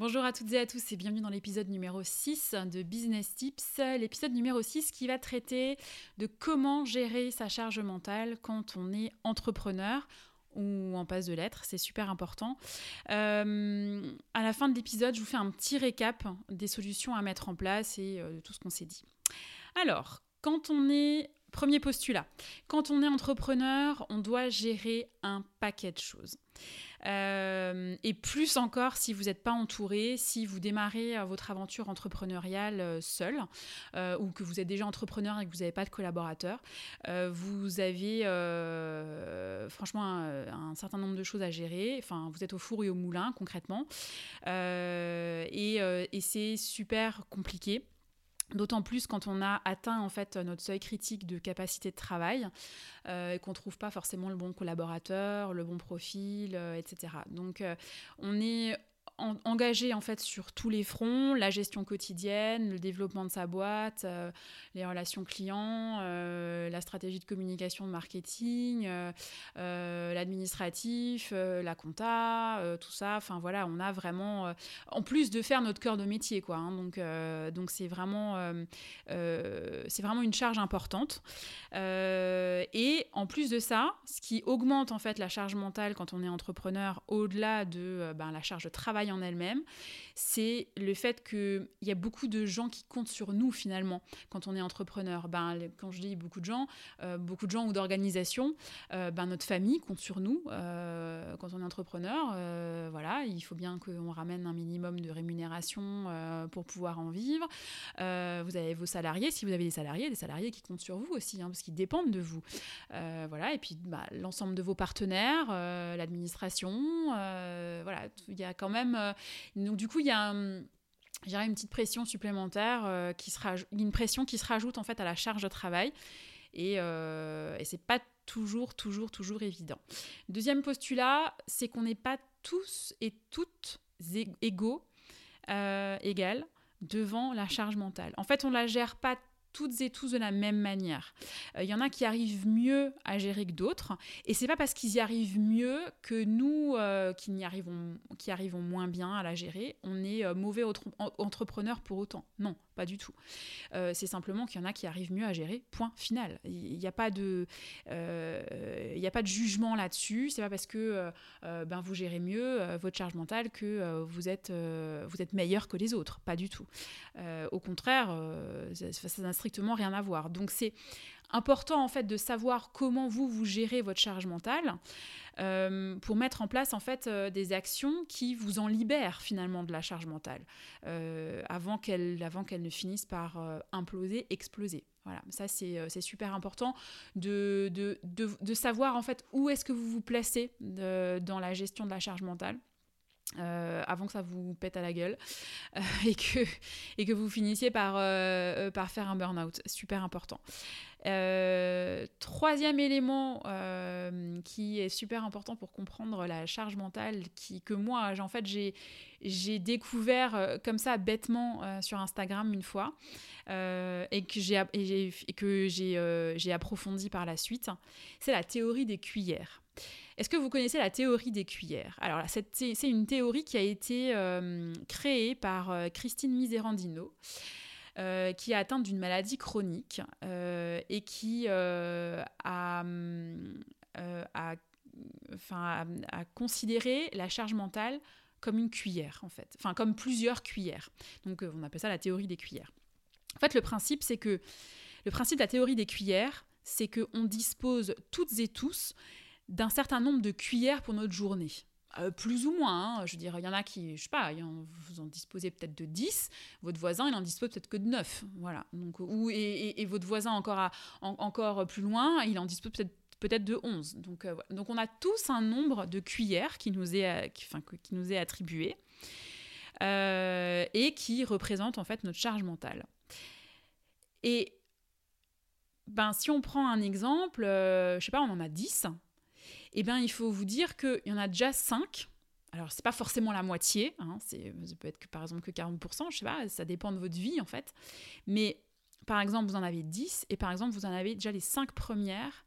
Bonjour à toutes et à tous et bienvenue dans l'épisode numéro 6 de Business Tips. L'épisode numéro 6 qui va traiter de comment gérer sa charge mentale quand on est entrepreneur ou en passe de lettres, c'est super important. Euh, à la fin de l'épisode, je vous fais un petit récap des solutions à mettre en place et euh, de tout ce qu'on s'est dit. Alors, quand on est Premier postulat. Quand on est entrepreneur, on doit gérer un paquet de choses. Euh, et plus encore si vous n'êtes pas entouré, si vous démarrez euh, votre aventure entrepreneuriale euh, seul, ou que vous êtes déjà entrepreneur et que vous n'avez pas de collaborateurs, vous avez franchement un, certain nombre de choses à gérer. Enfin, vous êtes au four et au moulin concrètement, et, et c'est super compliqué. D'autant plus quand on a atteint en fait notre seuil critique de capacité de travail euh, et qu'on ne trouve pas forcément le bon collaborateur, le bon profil, euh, etc. Donc euh, on est engagé en fait sur tous les fronts, la gestion quotidienne, le développement de sa boîte, euh, les relations clients, euh, la stratégie de communication de marketing, euh, l'administratif, la compta, tout ça. Enfin voilà, on a vraiment, en plus de faire notre cœur de métier quoi. Hein. donc donc c'est vraiment c'est vraiment une charge importante. et en plus de ça, ce qui augmente en fait la charge mentale quand on est entrepreneur, au-delà de ben, la charge de travail en elle-même, c'est le fait qu'il y a beaucoup de gens qui comptent sur nous finalement quand on est entrepreneur. Ben, quand je dis beaucoup de gens, euh, beaucoup de gens ou d'organisations, euh, ben, notre famille compte sur nous euh, quand on est entrepreneur. voilà, il faut bien qu'on ramène un minimum de rémunération pour pouvoir en vivre. vous avez vos salariés, si vous avez des salariés, des salariés qui comptent sur vous aussi, hein, parce qu'ils dépendent de vous. voilà, et puis bah, l'ensemble de vos partenaires, l'administration, voilà, il y a quand même euh, donc du coup, il y a une petite pression supplémentaire euh, qui sera une pression qui se rajoute en fait à la charge de travail et, euh, et c'est pas toujours toujours toujours évident. Deuxième postulat, c'est qu'on n'est pas tous et toutes égaux, égales devant la charge mentale. En fait, on la gère pas toutes et tous de la même manière. Il euh, y en a qui arrivent mieux à gérer que d'autres, et c'est pas parce qu'ils y arrivent mieux que nous, euh, qui, y arrivons, qui moins bien à la gérer, on est euh, mauvais entrepreneur pour autant. Non, pas du tout. c'est simplement qu'il y en a qui arrivent mieux à gérer. Point final. Il n'y a pas de, il a pas de jugement là-dessus. C'est pas parce que ben vous gérez mieux votre charge mentale que vous êtes, meilleur que les autres. Pas du tout. au contraire, ça n'a strictement rien à voir. Donc c'est important en fait de savoir comment vous vous gérez votre charge mentale euh, pour mettre en place en fait euh, des actions qui vous en libèrent finalement de la charge mentale euh, avant qu'elle avant qu'elle ne finisse par imploser, exploser. Voilà, ça c'est super important de, de, de, savoir en fait où est-ce que vous vous placez dans la gestion de la charge mentale. Euh, avant que ça vous pète à la gueule euh, et, que, et que vous finissiez par, euh, par faire un burn-out. Super important. troisième élément qui est super important pour comprendre la charge mentale qui, que moi, en fait, j'ai, découvert comme ça bêtement sur Instagram une fois et que que j'ai, j'ai approfondi par la suite, c'est la théorie des cuillères. Est-ce que vous connaissez la théorie des cuillères? Alors, c'est une théorie qui a été euh, créée par euh, Christine Miserandino. Euh, qui est atteinte d'une maladie chronique et qui a, considéré la charge mentale comme une cuillère, en fait, enfin comme plusieurs cuillères. Donc on appelle ça la théorie des cuillères. En fait, le principe, c'est que le principe de la théorie des cuillères, c'est qu'on dispose toutes et tous d'un certain nombre de cuillères pour notre journée. Euh, plus ou moins, hein. je veux dire, il y en a qui, je sais pas, vous en disposez peut-être de 10, votre voisin, il en dispose peut-être que de 9, voilà. Donc, ou, et, votre voisin encore, encore plus loin, il en dispose peut-être peut-être de 11. Donc, donc on a tous un nombre de cuillères qui nous est, qui, qui nous est attribué et qui représente en fait notre charge mentale. Et ben, si on prend un exemple, je je sais pas, on en a 10, et eh ben, il faut vous dire qu'il y en a déjà 5 alors, c'est pas forcément la moitié, hein, ça peut être que, par exemple que 40%, je sais pas, ça dépend de votre vie en fait. Mais par exemple, vous en avez 10 et par exemple, vous en avez déjà les 5 premières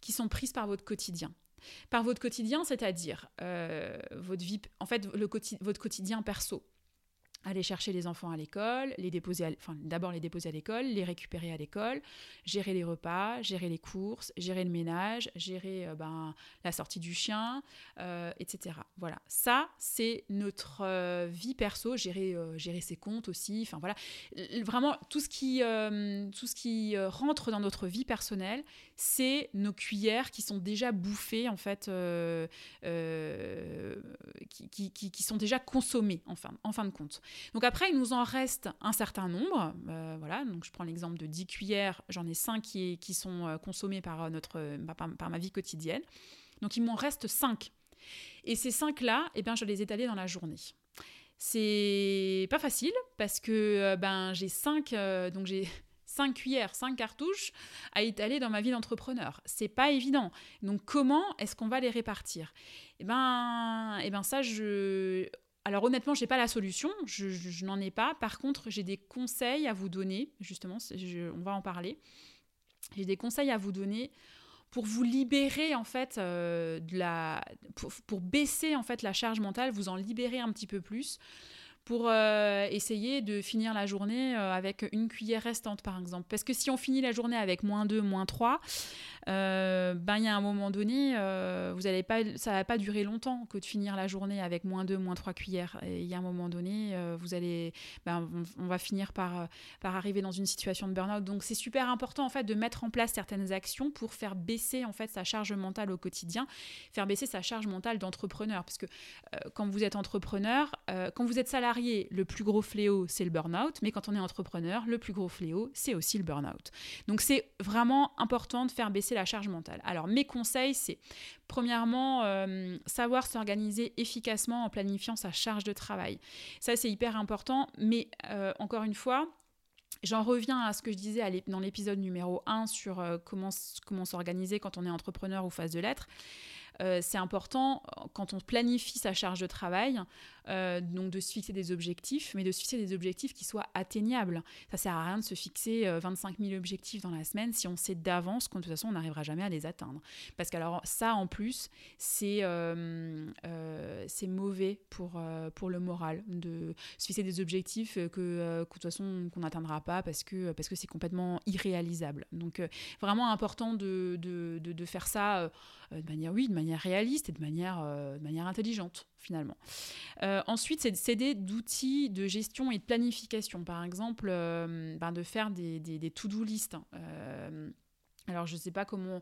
qui sont prises par votre quotidien. Par votre quotidien, c'est-à-dire euh, votre vie, en fait, le, votre quotidien perso aller chercher les enfants à l'école, les déposer, enfin d'abord les déposer à l'école, les récupérer à l'école, gérer les repas, gérer les courses, gérer le ménage, gérer euh, ben, la sortie du chien, euh, etc. Voilà, ça c'est notre euh, vie perso, gérer, gérer ses comptes aussi, enfin voilà, vraiment tout ce qui, tout ce qui rentre dans notre vie personnelle, c'est nos cuillères qui sont déjà bouffées en fait, qui, qui, qui, sont déjà consommées en fin, en fin de compte. Donc après, il nous en reste un certain nombre. Euh, voilà, donc je prends l'exemple de 10 cuillères, j'en ai 5 qui, qui sont euh, consommées par, euh, notre, par, ma vie quotidienne. Donc il m'en reste 5. Et ces 5-là, eh bien, je les étaler dans la journée. C'est pas facile parce que ben, j'ai 5 donc j'ai 5 cuillères, 5 cartouches à étaler dans ma vie d'entrepreneur. C'est pas évident. Donc comment est-ce qu'on va les répartir? Eh ben, eh ben ça, je, alors honnêtement, je n'ai pas la solution, je, n'en ai pas. Par contre, j'ai des conseils à vous donner, justement, on va en parler. J'ai des conseils à vous donner pour vous libérer en fait euh, de la, pour, baisser en fait la charge mentale, vous en libérer un petit peu plus pour euh, essayer de finir la journée euh, avec une cuillère restante par exemple. Parce que si on finit la journée avec moins 2, moins 3, euh, ben il y a un moment donné, euh, vous allez pas, ça va pas durer longtemps que de finir la journée avec moins 2, moins 3 cuillères. Et il y a un moment donné, vous allez, ben, on, va finir par, par arriver dans une situation de burn-out. Donc c'est super important en fait de mettre en place certaines actions pour faire baisser en fait sa charge mentale au quotidien, faire baisser sa charge mentale d'entrepreneur. Parce que quand vous êtes entrepreneur, quand vous êtes salarié, le plus gros fléau c'est le burn-out, mais quand on est entrepreneur, le plus gros fléau c'est aussi le burn-out. Donc c'est vraiment important de faire baisser la charge mentale. Alors mes conseils, c'est premièrement euh, savoir s'organiser efficacement en planifiant sa charge de travail. Ça c'est hyper important, mais euh, encore une fois, J'en reviens à ce que je disais dans l'épisode numéro 1 sur euh, comment, s'organiser quand on est entrepreneur ou phase de lettres. Euh, c'est important quand on planifie sa charge de travail, euh, donc de se fixer des objectifs, mais de se fixer des objectifs qui soient atteignables. Ça sert à rien de se fixer 25 euh, 000 objectifs dans la semaine si on sait d'avance qu'en de toute on n'arrivera jamais à les atteindre. Parce que alors ça en plus c'est c'est mauvais pour pour le moral de se fixer des objectifs que, que de toute façon qu'on n'atteindra pas parce que parce que c'est complètement irréalisable. Donc vraiment important de, de, de, de faire ça de manière oui de manière réaliste et de manière, euh, de manière intelligente finalement. Euh, ensuite, c'est s'aider d'outils de gestion et de planification. Par exemple, euh, ben de faire des, des, des to-do list. Hein. alors, je ne sais pas comment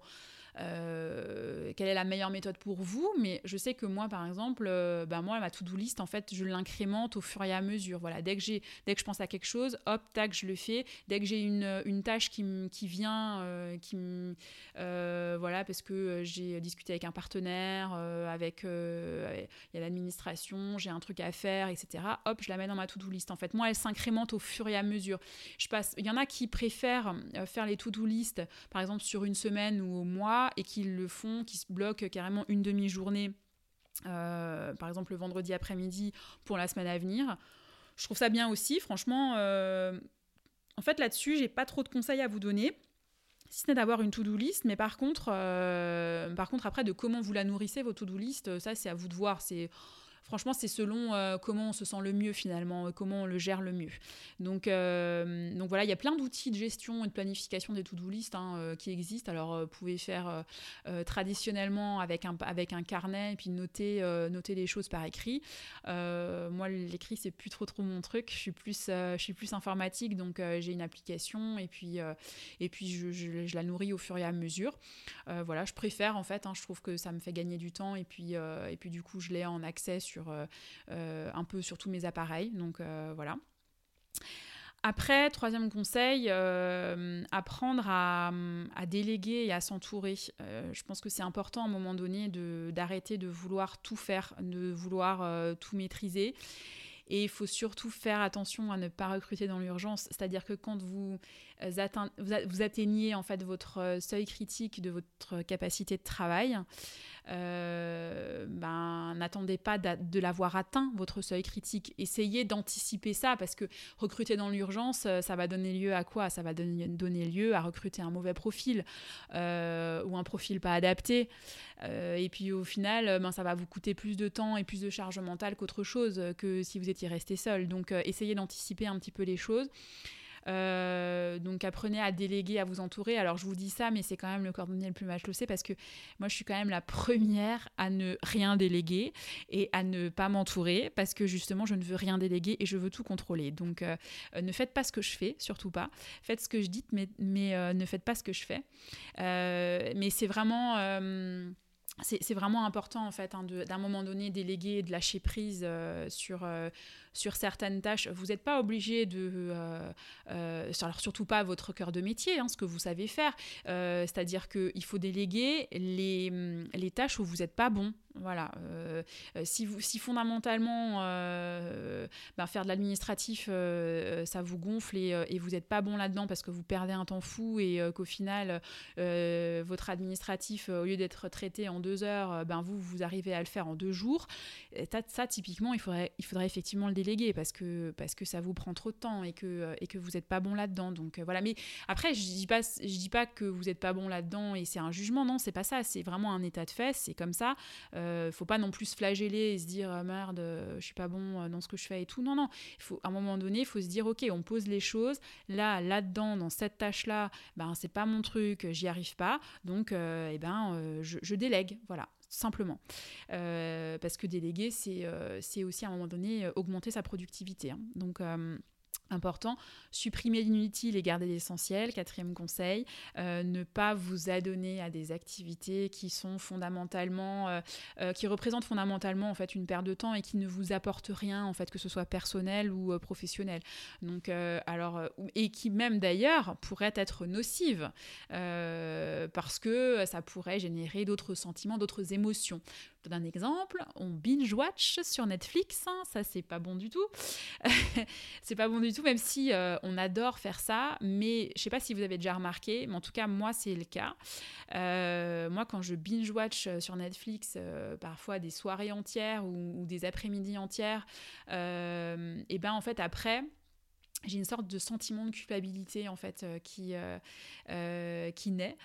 euh, quelle est la meilleure méthode pour vous, mais je sais que moi, par exemple, euh, bah, moi, ma to-do list, en fait, je l'incrémente au fur et à mesure. Voilà, dès que, dès que je pense à quelque chose, hop, tac, je le fais. Dès que j'ai une, une tâche qui, qui vient, euh, qui voilà, parce que j'ai discuté avec un partenaire, avec il y a l'administration, j'ai un truc à faire, etc. Hop, je la mets dans ma to-do list. En fait, moi, elle s'incrémente au fur et à mesure. Je passe, il y en a qui préfèrent faire les to-do list, par exemple, sur une semaine ou au mois et qu'ils le font, qui se bloquent carrément une demi-journée, euh, par exemple le vendredi après-midi pour la semaine à venir. Je trouve ça bien aussi, franchement. Euh, en fait, là-dessus, j'ai pas trop de conseils à vous donner si ce n'est d'avoir une to-do list, mais par contre, euh, par contre, après, de comment vous la nourrissez, votre to-do list, ça, c'est à vous de voir. C'est franchement, c'est selon euh, comment on se sent le mieux finalement, comment on le gère le mieux. Donc, euh, donc voilà, il y a plein d'outils de gestion et de planification des to-do list hein, euh, qui existent. Alors, vous pouvez faire traditionnellement avec un, avec un carnet et puis noter, noter les choses par écrit. moi, l'écrit, c'est plus trop trop mon truc. Je suis plus, je suis plus informatique, donc j'ai une application et puis, et puis je, je, la nourris au fur et à mesure. voilà, je préfère en fait, hein, je trouve que ça me fait gagner du temps et puis, et puis du coup, je l'ai en accès euh, euh, un peu sur tous mes appareils. Donc euh, voilà. Après, troisième conseil, apprendre à, à, déléguer et à s'entourer. je pense que c'est important à un moment donné d'arrêter de, vouloir tout faire, de vouloir tout maîtriser. Et il faut surtout faire attention à ne pas recruter dans l'urgence. C'est-à-dire que quand vous, vous, atteignez en fait votre seuil critique de votre capacité de travail, euh, ben, n'attendez pas de l'avoir atteint, votre seuil critique. Essayez d'anticiper ça, parce que recruter dans l'urgence, euh, ça va donner lieu à quoi? Ça va donner, lieu à recruter un mauvais profil euh, ou un profil pas adapté. Et puis au final, ben, ça va vous coûter plus de temps et plus de charge mentale qu'autre chose que si vous étiez resté seul. Donc essayez d'anticiper un petit peu les choses. Euh, donc apprenez à déléguer, à vous entourer. Alors je vous dis ça, mais c'est quand même le cordonnier le plus mal chaussé parce que moi je suis quand même la première à ne rien déléguer et à ne pas m'entourer parce que justement je ne veux rien déléguer et je veux tout contrôler. Donc euh, ne faites pas ce que je fais, surtout pas. Faites ce que je dis, mais, mais euh, ne faites pas ce que je fais. mais c'est vraiment c'est vraiment important en fait hein, d'un moment donné déléguer de lâcher prise sur sur certaines tâches. Vous n'êtes pas obligé de... Euh, euh, alors surtout pas votre cœur de métier, hein, ce que vous savez faire. Euh, c'est-à-dire qu'il faut déléguer les, les tâches où vous n'êtes pas bon. Voilà. si, vous, si fondamentalement ben, faire de l'administratif, ça vous gonfle et, et vous n'êtes pas bon là-dedans parce que vous perdez un temps fou et qu'au final, votre administratif, au lieu d'être traité en deux heures, ben, vous, vous arrivez à le faire en deux jours. ça, ça, typiquement, il faudrait, il faudrait effectivement le déléguer parce que, parce que ça vous prend trop de temps et que, euh, et que vous n'êtes pas bon là-dedans. Donc euh, voilà. Mais après, je dis dis pas que vous n'êtes pas bon là-dedans et c'est un jugement. Non, c'est pas ça. C'est vraiment un état de fait. C'est comme ça. Euh, faut pas non plus se flageller et se dire merde, je suis pas bon dans ce que je fais et tout. Non, non. Il à un moment donné, il faut se dire ok, on pose les choses. Là, là-dedans, dans cette tâche-là, ben c'est pas mon truc, j'y arrive pas. Donc, eh ben, je délègue. Voilà simplement. Euh, parce que déléguer, c'est euh, aussi à un moment donné euh, augmenter sa productivité. Hein. Donc, important. Supprimer l'inutile et garder l'essentiel. Quatrième conseil, euh, ne pas vous adonner à des activités qui sont fondamentalement, euh, euh, qui représentent fondamentalement en fait une perte de temps et qui ne vous apportent rien en fait que ce soit personnel ou professionnel. Donc alors et qui même d'ailleurs pourraient être nocives parce que ça pourrait générer d'autres sentiments, d'autres émotions donne un exemple, on binge-watch sur Netflix, hein, ça c'est pas bon du tout. c'est pas bon du tout, même si euh, on adore faire ça, mais je sais pas si vous avez déjà remarqué, mais en tout cas moi c'est le cas. Euh, moi quand je binge-watch euh, sur Netflix, parfois des soirées entières ou, ou des après-midi entières, et ben en fait après j'ai une sorte de sentiment de culpabilité en fait euh, qui, euh, euh, qui naît,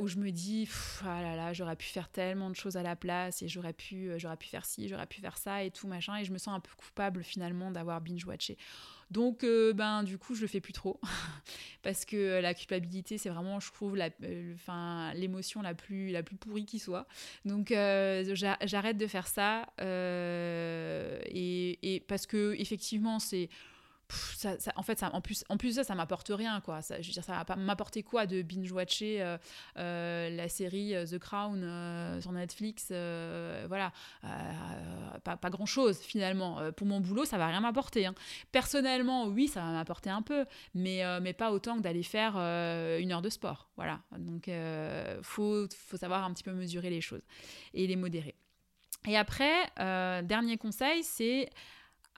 où je me dis ah là là j'aurais pu faire tellement de choses à la place et j'aurais pu j'aurais pu faire ci j'aurais pu faire ça et tout machin et je me sens un peu coupable finalement d'avoir binge watché. Donc ben du coup je le fais plus trop parce que la culpabilité c'est vraiment je trouve la enfin l'émotion la plus la plus pourrie qui soit. Donc j'arrête de faire ça et parce que effectivement c'est en fait, en, plus, en plus ça, ça m'apporte rien, quoi. Ça, je veux dire, ça va m'apporter quoi de binge-watcher euh, euh, la série euh, The Crown sur Netflix Voilà, pas, grand-chose, finalement. pour mon boulot, ça va rien m'apporter. Hein. Personnellement, oui, ça va m'apporter un peu, mais, mais pas autant que d'aller faire une heure de sport. Voilà, donc faut, faut savoir un petit peu mesurer les choses et les modérer. Et après, dernier conseil, c'est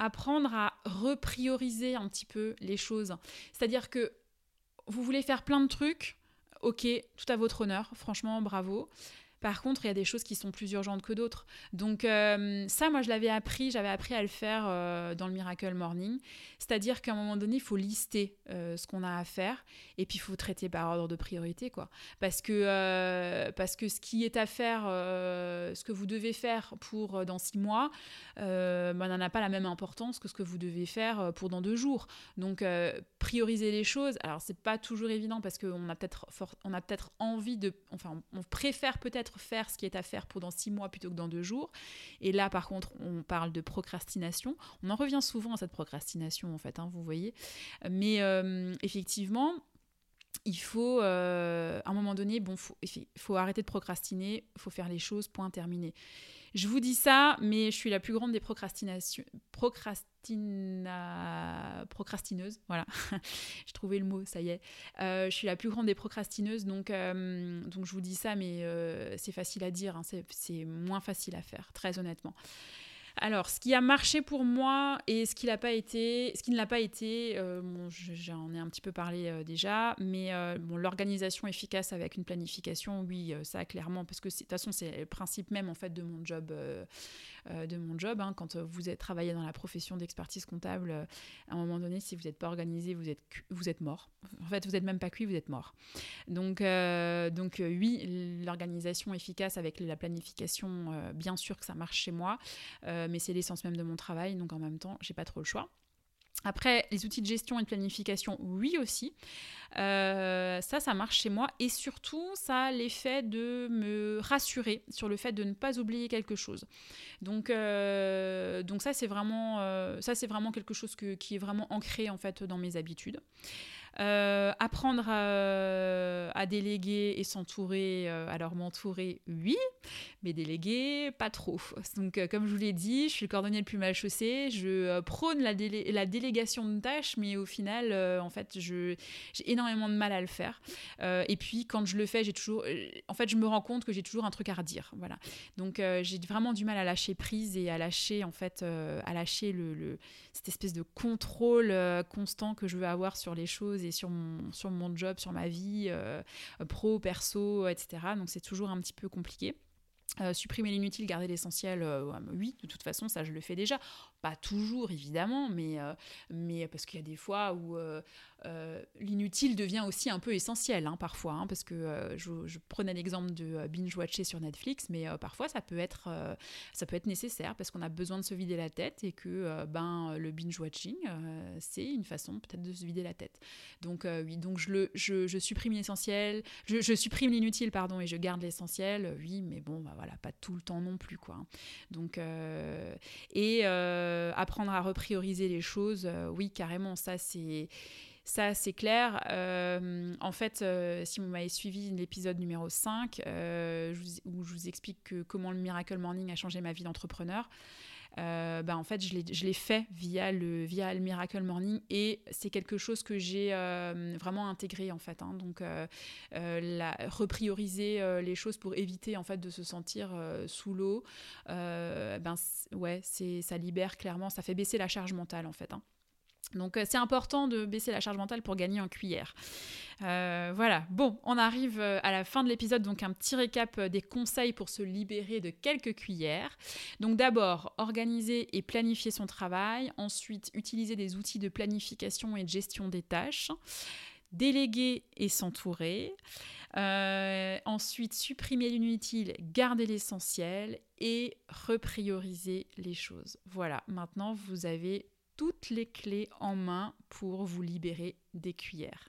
apprendre à reprioriser un petit peu les choses. C'est-à-dire que vous voulez faire plein de trucs, ok, tout à votre honneur, franchement, bravo. Par contre, il y a des choses qui sont plus urgentes que d'autres. Donc euh, ça, moi, je l'avais appris, j'avais appris à le faire euh, dans le Miracle Morning. C'est-à-dire qu'à un moment donné, il faut lister euh, ce qu'on a à faire et puis il faut traiter par ordre de priorité, quoi. Parce que, parce que ce qui est à faire, ce que vous devez faire pour dans six mois, ben, n'en a pas la même importance que ce que vous devez faire pour dans deux jours. Donc prioriser les choses, alors c'est pas toujours évident parce qu'on a peut-être on a peut-être envie de, enfin, on préfère peut-être faire ce qui est à faire pendant six mois plutôt que dans deux jours. Et là, par contre, on parle de procrastination. On en revient souvent à cette procrastination, en fait, hein, vous voyez. Mais euh, effectivement, il faut, à un moment donné, bon, faut, faut arrêter de procrastiner, il faut faire les choses, point terminé. Je vous dis ça, mais je suis la plus grande des procrastina, procrastineuses. Voilà, j'ai trouvé le mot, ça y est. Euh, je suis la plus grande des procrastineuses, donc, euh, donc je vous dis ça, mais euh, c'est facile à dire, hein, c'est moins facile à faire, très honnêtement. Alors, ce qui a marché pour moi et ce qui, n'a pas été, ce qui ne l'a pas été, euh, j'en ai un petit peu parlé euh, déjà, mais euh, l'organisation efficace avec une planification, oui, ça clairement, parce que de toute façon, c'est le principe même en fait de mon job de mon job. Hein. Quand vous êtes travaillé dans la profession d'expertise comptable, à un moment donné, si vous n'êtes pas organisé, vous êtes, vous êtes mort. En fait, vous n'êtes même pas cuit, vous êtes mort. Donc, donc oui, l'organisation efficace avec la planification, bien sûr que ça marche chez moi, mais c'est l'essence même de mon travail, donc en même temps, j'ai pas trop le choix. Après, les outils de gestion et de planification, oui aussi. Euh, ça, ça marche chez moi. Et surtout, ça a l'effet de me rassurer sur le fait de ne pas oublier quelque chose. Donc, euh, donc ça, c'est vraiment, euh, vraiment quelque chose qui est vraiment ancré en fait dans mes habitudes. Euh, apprendre à, déléguer et s'entourer, euh, alors m'entourer, oui, mais déléguer, pas trop. Donc, euh, comme je vous l'ai dit, je suis le cordonnier le plus mal chaussé, je prône la, délégation de tâches, mais au final, en fait, j'ai énormément de mal à le faire. et puis, quand je le fais, j'ai toujours, en fait, je me rends compte que j'ai toujours un truc à redire. Voilà. Donc, j'ai vraiment du mal à lâcher prise et à lâcher, en fait, à lâcher cette espèce de contrôle constant que je veux avoir sur les choses et sur mon, sur mon job, sur ma vie euh, pro, perso, etc. Donc c'est toujours un petit peu compliqué. Euh, supprimer l'inutile, garder l'essentiel, euh, oui, de toute façon, ça je le fais déjà. Pas toujours, évidemment, mais, mais parce qu'il y a des fois où euh, l'inutile devient aussi un peu essentiel hein, parfois, hein, parce que euh, je, prenais l'exemple de euh, binge-watcher sur Netflix, mais parfois ça peut, être, ça peut être nécessaire parce qu'on a besoin de se vider la tête et que ben, le binge-watching, c'est une façon peut-être de se vider la tête. Donc oui, donc je, le, je, supprime l'essentiel, je, supprime l'inutile, pardon, et je garde l'essentiel, oui, mais bon, bah, voilà, pas tout le temps non plus, quoi. Hein. Donc, et apprendre à reprioriser les choses, oui, carrément, ça c'est ça, c'est clair. Euh, en fait, euh, si vous m'avez suivi l'épisode numéro 5, euh, où je vous explique comment le Miracle Morning a changé ma vie d'entrepreneur, bah, en fait, je l'ai fait via le, via le Miracle Morning et c'est quelque chose que j'ai vraiment intégré en fait. Hein. donc, la, reprioriser les choses pour éviter en fait de se sentir sous l'eau, ben ouais, ça libère clairement, ça fait baisser la charge mentale en fait. Hein. Donc euh, c'est important de baisser la charge mentale pour gagner en cuillère. Euh, voilà, bon, on arrive euh, à la fin de l'épisode, donc un petit récap des conseils pour se libérer de quelques cuillères. Donc d'abord, organiser et planifier son travail, ensuite utiliser des outils de planification et de gestion des tâches, déléguer et s'entourer, ensuite supprimer l'inutile, garder l'essentiel et reprioriser les choses. Voilà, maintenant vous avez toutes les clés en main pour vous libérer des cuillères.